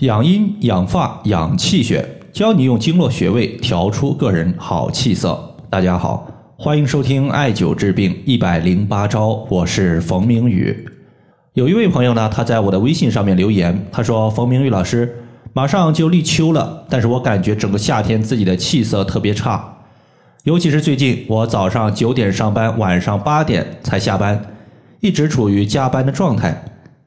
养阴养发养气血，教你用经络穴位调出个人好气色。大家好，欢迎收听艾灸治病一百零八招，我是冯明宇。有一位朋友呢，他在我的微信上面留言，他说：“冯明宇老师，马上就立秋了，但是我感觉整个夏天自己的气色特别差，尤其是最近，我早上九点上班，晚上八点才下班，一直处于加班的状态，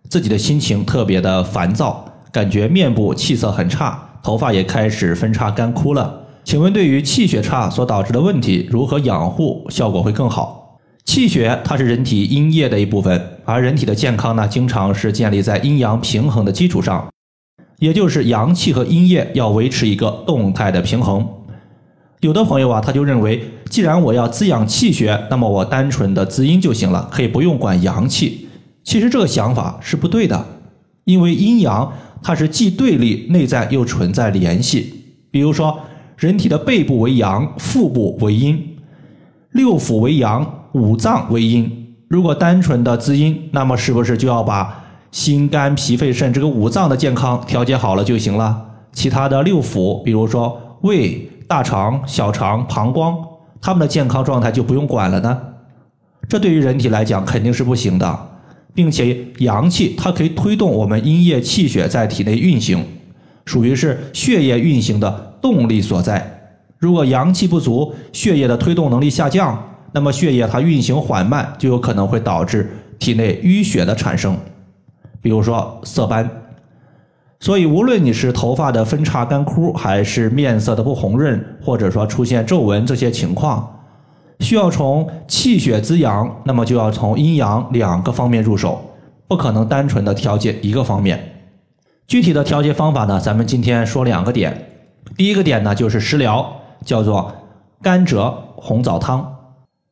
自己的心情特别的烦躁。”感觉面部气色很差，头发也开始分叉干枯了。请问，对于气血差所导致的问题，如何养护效果会更好？气血它是人体阴液的一部分，而人体的健康呢，经常是建立在阴阳平衡的基础上，也就是阳气和阴液要维持一个动态的平衡。有的朋友啊，他就认为，既然我要滋养气血，那么我单纯的滋阴就行了，可以不用管阳气。其实这个想法是不对的，因为阴阳。它是既对立，内在又存在联系。比如说，人体的背部为阳，腹部为阴，六腑为阳，五脏为阴。如果单纯的滋阴，那么是不是就要把心肝脾肺肾这个五脏的健康调节好了就行了？其他的六腑，比如说胃、大肠、小肠、膀胱，他们的健康状态就不用管了呢？这对于人体来讲肯定是不行的。并且阳气它可以推动我们阴液气血在体内运行，属于是血液运行的动力所在。如果阳气不足，血液的推动能力下降，那么血液它运行缓慢，就有可能会导致体内淤血的产生，比如说色斑。所以，无论你是头发的分叉干枯，还是面色的不红润，或者说出现皱纹这些情况。需要从气血滋养，那么就要从阴阳两个方面入手，不可能单纯的调节一个方面。具体的调节方法呢，咱们今天说两个点。第一个点呢，就是食疗，叫做甘蔗红枣汤。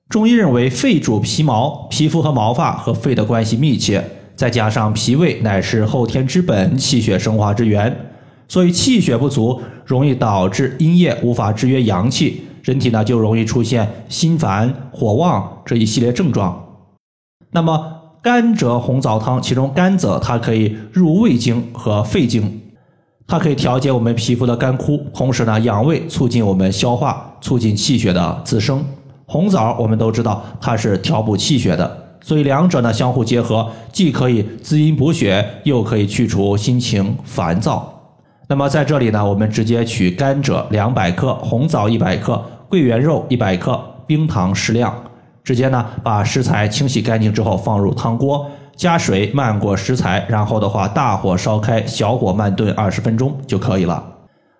中医认为肺主皮毛，皮肤和毛发和肺的关系密切，再加上脾胃乃是后天之本，气血生化之源，所以气血不足，容易导致阴液无法制约阳气。人体呢就容易出现心烦火旺这一系列症状。那么甘蔗红枣汤，其中甘蔗它可以入胃经和肺经，它可以调节我们皮肤的干枯，同时呢养胃，促进我们消化，促进气血的滋生。红枣我们都知道它是调补气血的，所以两者呢相互结合，既可以滋阴补血，又可以去除心情烦躁。那么在这里呢，我们直接取甘蔗两百克，红枣一百克，桂圆肉一百克，冰糖适量。直接呢把食材清洗干净之后放入汤锅，加水漫过食材，然后的话大火烧开，小火慢炖二十分钟就可以了。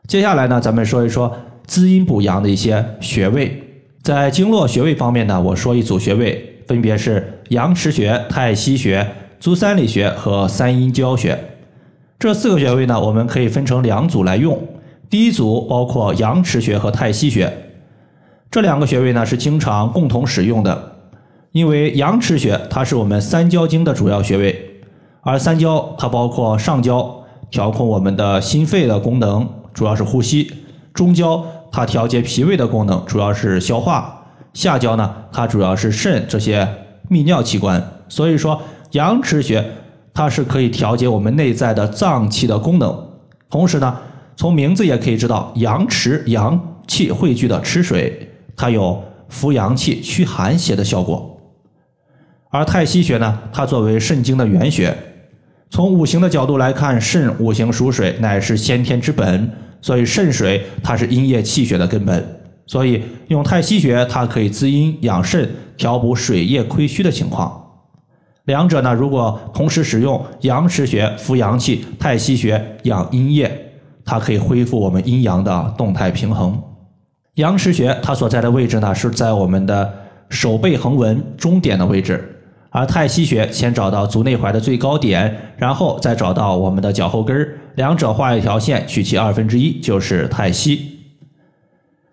接下来呢，咱们说一说滋阴补阳的一些穴位。在经络穴位方面呢，我说一组穴位，分别是阳池穴、太溪穴、足三里穴和三阴交穴。这四个穴位呢，我们可以分成两组来用。第一组包括阳池穴和太溪穴，这两个穴位呢是经常共同使用的。因为阳池穴它是我们三焦经的主要穴位，而三焦它包括上焦调控我们的心肺的功能，主要是呼吸；中焦它调节脾胃的功能，主要是消化；下焦呢它主要是肾这些泌尿器官。所以说阳池穴。它是可以调节我们内在的脏器的功能，同时呢，从名字也可以知道，阳池阳气汇聚的池水，它有扶阳气、驱寒邪的效果。而太溪穴呢，它作为肾经的原穴，从五行的角度来看，肾五行属水，乃是先天之本，所以肾水它是阴液气血的根本，所以用太溪穴，它可以滋阴养肾，调补水液亏虚的情况。两者呢，如果同时使用，阳池穴扶阳气，太溪穴养阴液，它可以恢复我们阴阳的动态平衡。阳池穴它所在的位置呢，是在我们的手背横纹中点的位置，而太溪穴先找到足内踝的最高点，然后再找到我们的脚后跟儿，两者画一条线，取其二分之一就是太溪。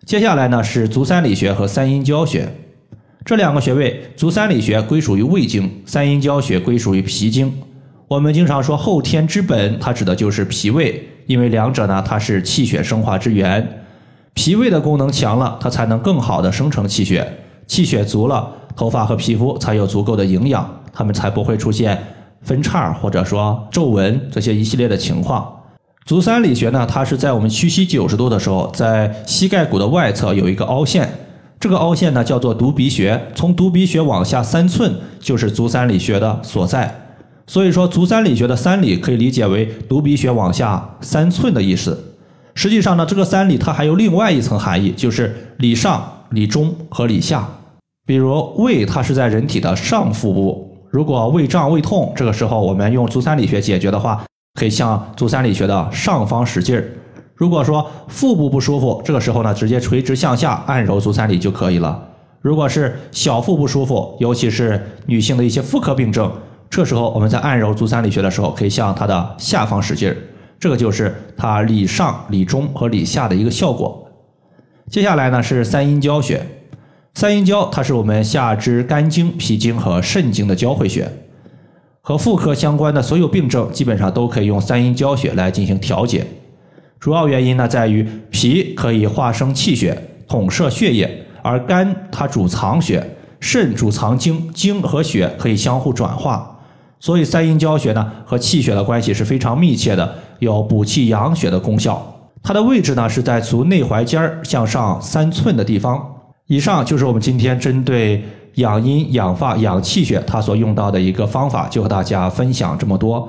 接下来呢是足三里穴和三阴交穴。这两个穴位，足三里穴归属于胃经，三阴交穴归属于脾经。我们经常说后天之本，它指的就是脾胃，因为两者呢，它是气血生化之源。脾胃的功能强了，它才能更好的生成气血，气血足了，头发和皮肤才有足够的营养，它们才不会出现分叉或者说皱纹这些一系列的情况。足三里穴呢，它是在我们屈膝九十度的时候，在膝盖骨的外侧有一个凹陷，这个凹陷呢叫做犊鼻穴，从犊鼻穴往下三寸就是足三里穴的所在。所以说，足三里穴的三里可以理解为犊鼻穴往下三寸的意思。实际上呢，这个三里它还有另外一层含义，就是里上、里中和里下。比如胃，它是在人体的上腹部，如果胃胀、胃痛，这个时候我们用足三里穴解决的话，可以向足三里穴的上方使劲儿。如果说腹部不舒服，这个时候呢，直接垂直向下按揉足三里就可以了。如果是小腹不舒服，尤其是女性的一些妇科病症。这时候我们在按揉足三里穴的时候，可以向它的下方使劲儿，这个就是它里上、里中和里下的一个效果。接下来呢是三阴交穴，三阴交它是我们下肢肝经、脾经和肾经的交汇穴，和妇科相关的所有病症基本上都可以用三阴交穴来进行调节。主要原因呢在于脾可以化生气血，统摄血液，而肝它主藏血，肾主藏精，精和血可以相互转化。所以三阴交穴呢和气血的关系是非常密切的，有补气养血的功效。它的位置呢是在足内踝尖儿向上三寸的地方。以上就是我们今天针对养阴、养发、养气血它所用到的一个方法，就和大家分享这么多。